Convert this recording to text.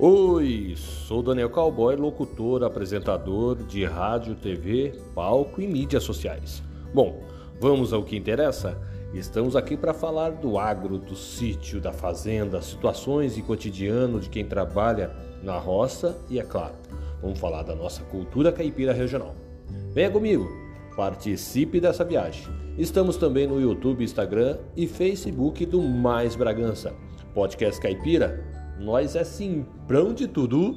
Oi, sou Daniel Cowboy, locutor, apresentador de rádio, TV, palco e mídias sociais. Bom, vamos ao que interessa? Estamos aqui para falar do agro, do sítio, da fazenda, situações e cotidiano de quem trabalha na roça e, é claro, vamos falar da nossa cultura caipira regional. Venha comigo, participe dessa viagem. Estamos também no YouTube, Instagram e Facebook do Mais Bragança. Podcast Caipira nós é simprão de tudo.